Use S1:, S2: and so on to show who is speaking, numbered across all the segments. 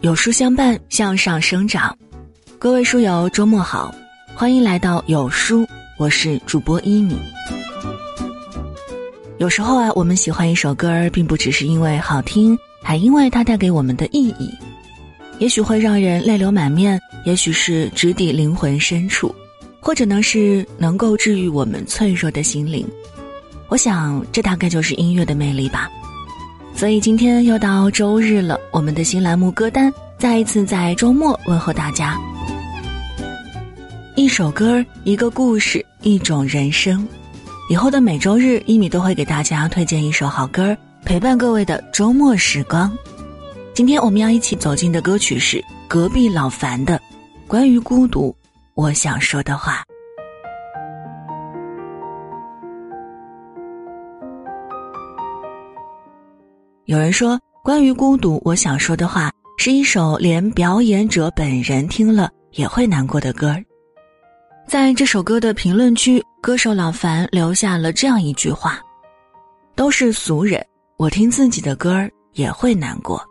S1: 有书相伴，向上生长。各位书友，周末好，欢迎来到有书，我是主播一米。有时候啊，我们喜欢一首歌儿，并不只是因为好听，还因为它带给我们的意义。也许会让人泪流满面，也许是直抵灵魂深处，或者呢是能够治愈我们脆弱的心灵。我想，这大概就是音乐的魅力吧。所以今天又到周日了，我们的新栏目歌单再一次在周末问候大家。一首歌，一个故事，一种人生。以后的每周日，一米都会给大家推荐一首好歌，陪伴各位的周末时光。今天我们要一起走进的歌曲是隔壁老樊的《关于孤独我想说的话》。有人说，关于孤独，我想说的话是一首连表演者本人听了也会难过的歌。在这首歌的评论区，歌手老樊留下了这样一句话：“都是俗人，我听自己的歌儿也会难过。”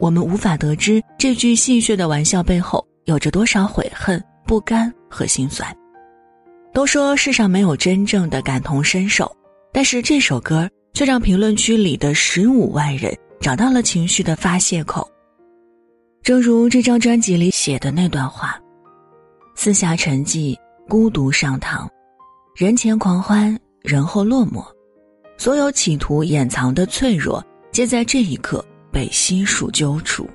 S1: 我们无法得知这句戏谑的玩笑背后有着多少悔恨、不甘和心酸。都说世上没有真正的感同身受，但是这首歌。却让评论区里的十五万人找到了情绪的发泄口。正如这张专辑里写的那段话：“四下沉寂，孤独上堂，人前狂欢，人后落寞，所有企图掩藏的脆弱，皆在这一刻被悉数揪出。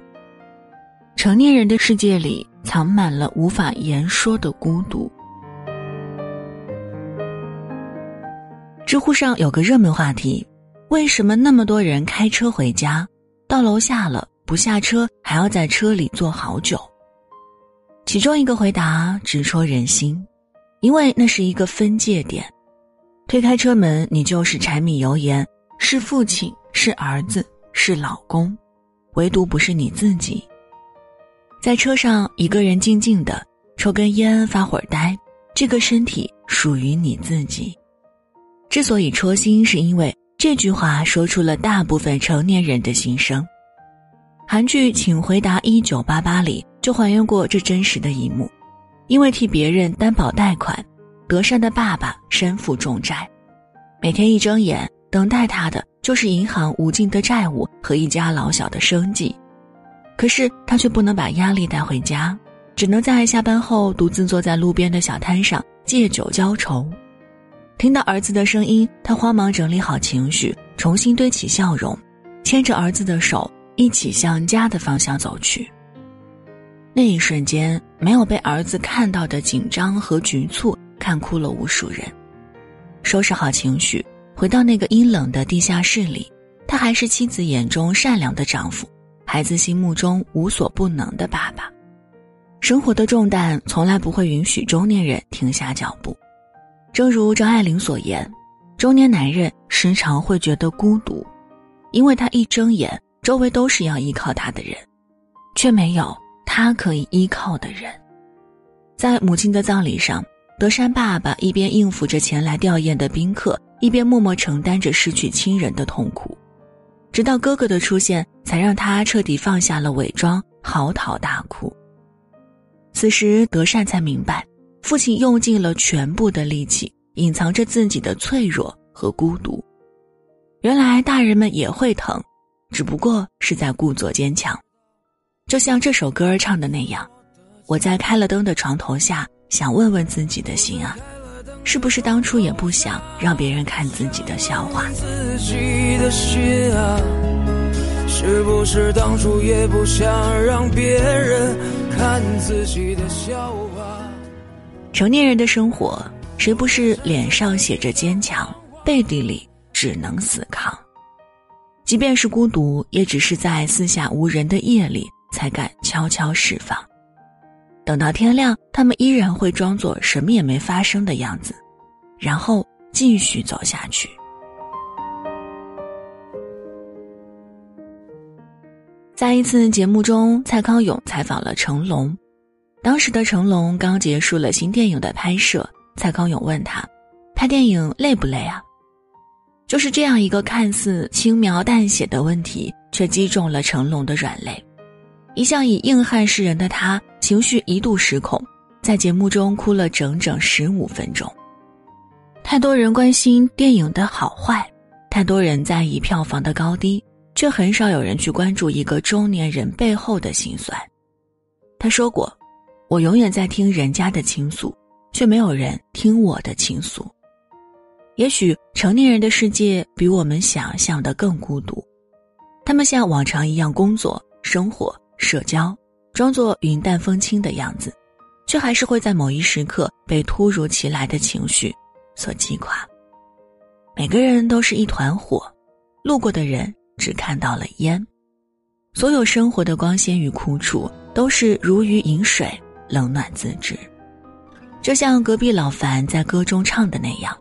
S1: 成年人的世界里，藏满了无法言说的孤独。”知乎上有个热门话题：为什么那么多人开车回家，到楼下了不下车，还要在车里坐好久？其中一个回答直戳人心，因为那是一个分界点。推开车门，你就是柴米油盐，是父亲，是儿子，是老公，唯独不是你自己。在车上，一个人静静的抽根烟，发会儿呆，这个身体属于你自己。之所以戳心，是因为这句话说出了大部分成年人的心声。韩剧《请回答一九八八》里就还原过这真实的一幕：因为替别人担保贷款，德善的爸爸身负重债，每天一睁眼，等待他的就是银行无尽的债务和一家老小的生计。可是他却不能把压力带回家，只能在下班后独自坐在路边的小摊上借酒浇愁。听到儿子的声音，他慌忙整理好情绪，重新堆起笑容，牵着儿子的手，一起向家的方向走去。那一瞬间，没有被儿子看到的紧张和局促，看哭了无数人。收拾好情绪，回到那个阴冷的地下室里，他还是妻子眼中善良的丈夫，孩子心目中无所不能的爸爸。生活的重担从来不会允许中年人停下脚步。正如张爱玲所言，中年男人时常会觉得孤独，因为他一睁眼，周围都是要依靠他的人，却没有他可以依靠的人。在母亲的葬礼上，德山爸爸一边应付着前来吊唁的宾客，一边默默承担着失去亲人的痛苦，直到哥哥的出现，才让他彻底放下了伪装，嚎啕大哭。此时，德善才明白。父亲用尽了全部的力气，隐藏着自己的脆弱和孤独。原来大人们也会疼，只不过是在故作坚强。就像这首歌唱的那样：“我在开了灯的床头下，想问问自己的心啊，是不是当初也不想让别人看自己的笑话？自己的心啊是不是当初也不想让别人看自己的笑话？”成年人的生活，谁不是脸上写着坚强，背地里只能死扛？即便是孤独，也只是在四下无人的夜里才敢悄悄释放。等到天亮，他们依然会装作什么也没发生的样子，然后继续走下去。在一次节目中，蔡康永采访了成龙。当时的成龙刚结束了新电影的拍摄，蔡康永问他：“拍电影累不累啊？”就是这样一个看似轻描淡写的问题，却击中了成龙的软肋。一向以硬汉示人的他，情绪一度失控，在节目中哭了整整十五分钟。太多人关心电影的好坏，太多人在意票房的高低，却很少有人去关注一个中年人背后的辛酸。他说过：“我永远在听人家的倾诉，却没有人听我的倾诉。”也许成年人的世界比我们想象的更孤独，他们像往常一样工作、生活。社交，装作云淡风轻的样子，却还是会在某一时刻被突如其来的情绪所击垮。每个人都是一团火，路过的人只看到了烟。所有生活的光鲜与苦楚，都是如鱼饮水，冷暖自知。就像隔壁老樊在歌中唱的那样：“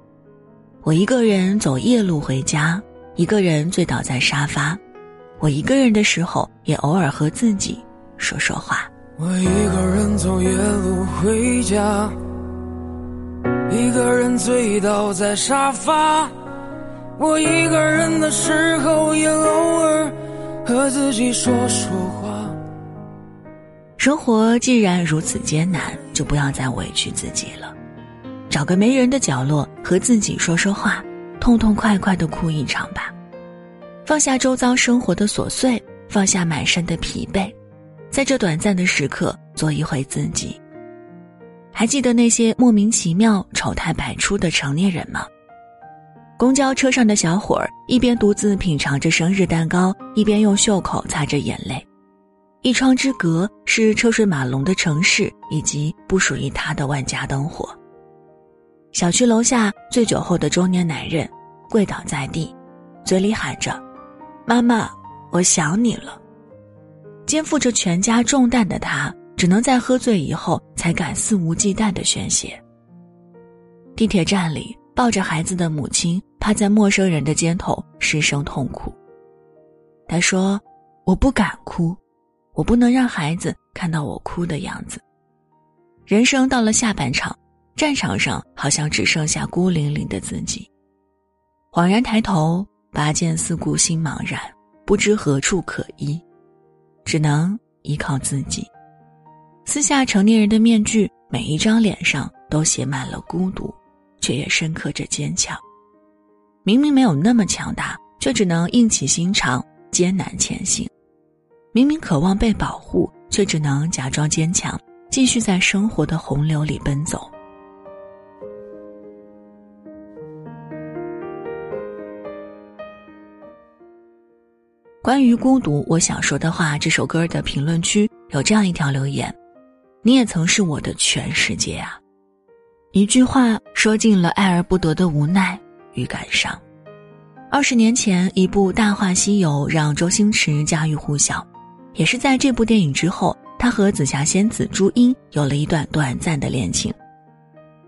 S1: 我一个人走夜路回家，一个人醉倒在沙发。”我一个人的时候，也偶尔和自己说说话。
S2: 我一个人走夜路回家，一个人醉倒在沙发。我一个人的时候，也偶尔和自己说说话。
S1: 生活既然如此艰难，就不要再委屈自己了。找个没人的角落，和自己说说话，痛痛快快的哭一场吧。放下周遭生活的琐碎，放下满身的疲惫，在这短暂的时刻做一回自己。还记得那些莫名其妙、丑态百出的成年人吗？公交车上的小伙儿一边独自品尝着生日蛋糕，一边用袖口擦着眼泪。一窗之隔是车水马龙的城市以及不属于他的万家灯火。小区楼下醉酒后的中年男人跪倒在地，嘴里喊着。妈妈，我想你了。肩负着全家重担的他，只能在喝醉以后才敢肆无忌惮的宣泄。地铁站里，抱着孩子的母亲趴在陌生人的肩头失声痛哭。他说：“我不敢哭，我不能让孩子看到我哭的样子。”人生到了下半场，战场上好像只剩下孤零零的自己。恍然抬头。拔剑四顾心茫然，不知何处可依，只能依靠自己。撕下成年人的面具，每一张脸上都写满了孤独，却也深刻着坚强。明明没有那么强大，却只能硬起心肠，艰难前行。明明渴望被保护，却只能假装坚强，继续在生活的洪流里奔走。关于孤独，我想说的话。这首歌的评论区有这样一条留言：“你也曾是我的全世界啊！”一句话说尽了爱而不得的无奈与感伤。二十年前，一部《大话西游》让周星驰家喻户晓，也是在这部电影之后，他和紫霞仙子朱茵有了一段短暂的恋情。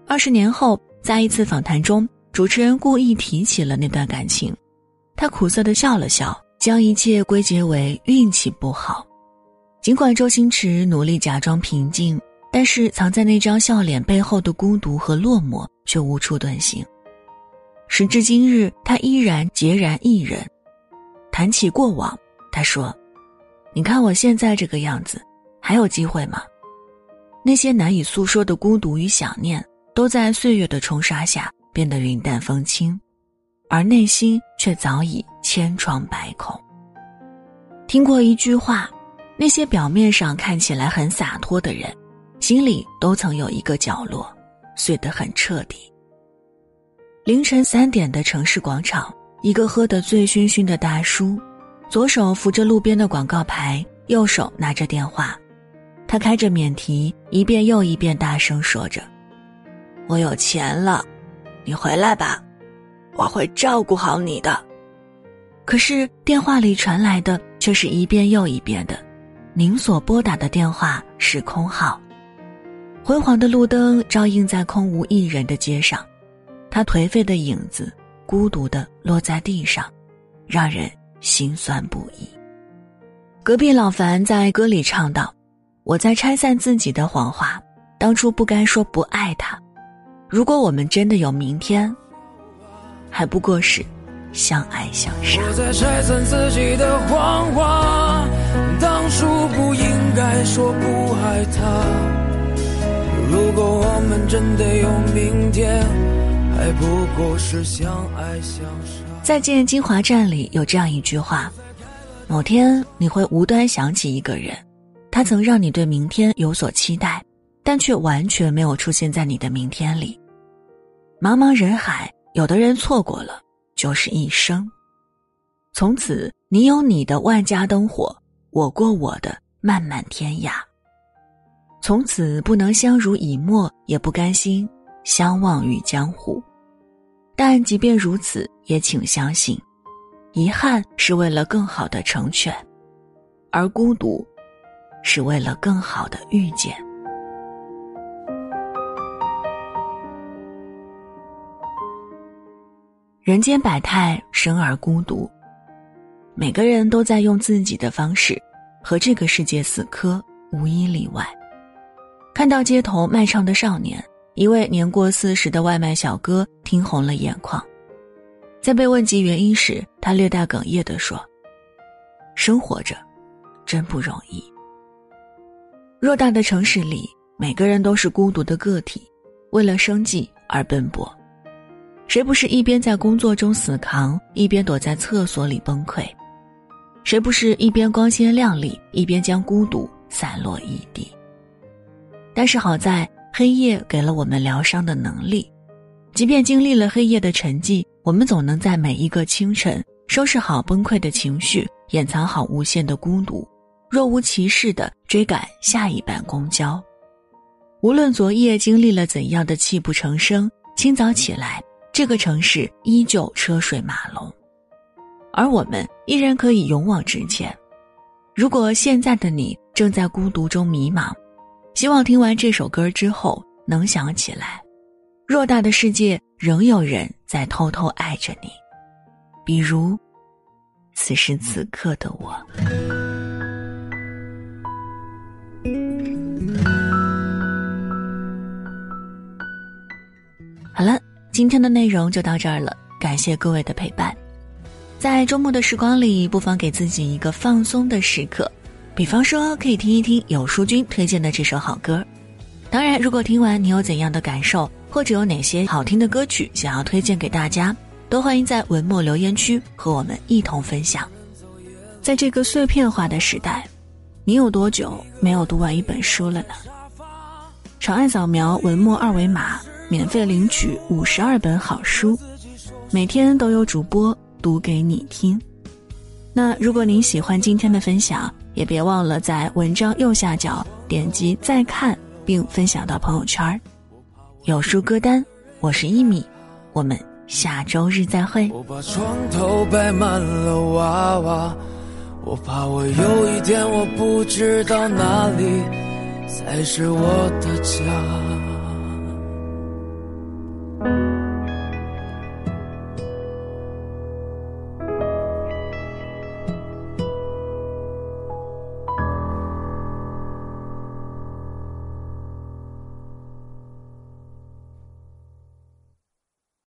S1: 二十年后，在一次访谈中，主持人故意提起了那段感情，他苦涩的笑了笑。将一切归结为运气不好，尽管周星驰努力假装平静，但是藏在那张笑脸背后的孤独和落寞却无处遁形。时至今日，他依然孑然一人。谈起过往，他说：“你看我现在这个样子，还有机会吗？”那些难以诉说的孤独与想念，都在岁月的冲刷下变得云淡风轻。而内心却早已千疮百孔。听过一句话，那些表面上看起来很洒脱的人，心里都曾有一个角落碎得很彻底。凌晨三点的城市广场，一个喝得醉醺醺的大叔，左手扶着路边的广告牌，右手拿着电话，他开着免提，一遍又一遍大声说着：“我有钱了，你回来吧。”我会照顾好你的，可是电话里传来的却是一遍又一遍的：“您所拨打的电话是空号。”昏黄的路灯照映在空无一人的街上，他颓废的影子孤独的落在地上，让人心酸不已。隔壁老樊在歌里唱道：“我在拆散自己的谎话，当初不该说不爱他。如果我们真的有明天。”还不过是相爱相杀。
S2: 我在拆散自己的谎话，当初不应。该说不爱他。如果我们真的有明天，还不过是相爱相杀。
S1: 再见金华站里有这样一句话：某天你会无端想起一个人，他曾让你对明天有所期待，但却完全没有出现在你的明天里。茫茫人海，有的人错过了，就是一生。从此，你有你的万家灯火，我过我的漫漫天涯。从此，不能相濡以沫，也不甘心相忘于江湖。但即便如此，也请相信，遗憾是为了更好的成全，而孤独，是为了更好的遇见。人间百态，生而孤独。每个人都在用自己的方式和这个世界死磕，无一例外。看到街头卖唱的少年，一位年过四十的外卖小哥听红了眼眶。在被问及原因时，他略带哽咽地说：“生活着，真不容易。偌大的城市里，每个人都是孤独的个体，为了生计而奔波。”谁不是一边在工作中死扛，一边躲在厕所里崩溃？谁不是一边光鲜亮丽，一边将孤独散落一地？但是好在黑夜给了我们疗伤的能力，即便经历了黑夜的沉寂，我们总能在每一个清晨收拾好崩溃的情绪，掩藏好无限的孤独，若无其事地追赶下一班公交。无论昨夜经历了怎样的泣不成声，清早起来。这个城市依旧车水马龙，而我们依然可以勇往直前。如果现在的你正在孤独中迷茫，希望听完这首歌之后能想起来，偌大的世界仍有人在偷偷爱着你，比如此时此刻的我。好了。今天的内容就到这儿了，感谢各位的陪伴。在周末的时光里，不妨给自己一个放松的时刻，比方说可以听一听有书君推荐的这首好歌。当然，如果听完你有怎样的感受，或者有哪些好听的歌曲想要推荐给大家，都欢迎在文末留言区和我们一同分享。在这个碎片化的时代，你有多久没有读完一本书了呢？长按扫描文末二维码。免费领取五十二本好书，每天都有主播读给你听。那如果您喜欢今天的分享，也别忘了在文章右下角点击再看，并分享到朋友圈。有书歌单，我是一米，我们下周日再会。
S2: 我把床头摆满了娃娃，我怕我有一天我不知道哪里才是我的家。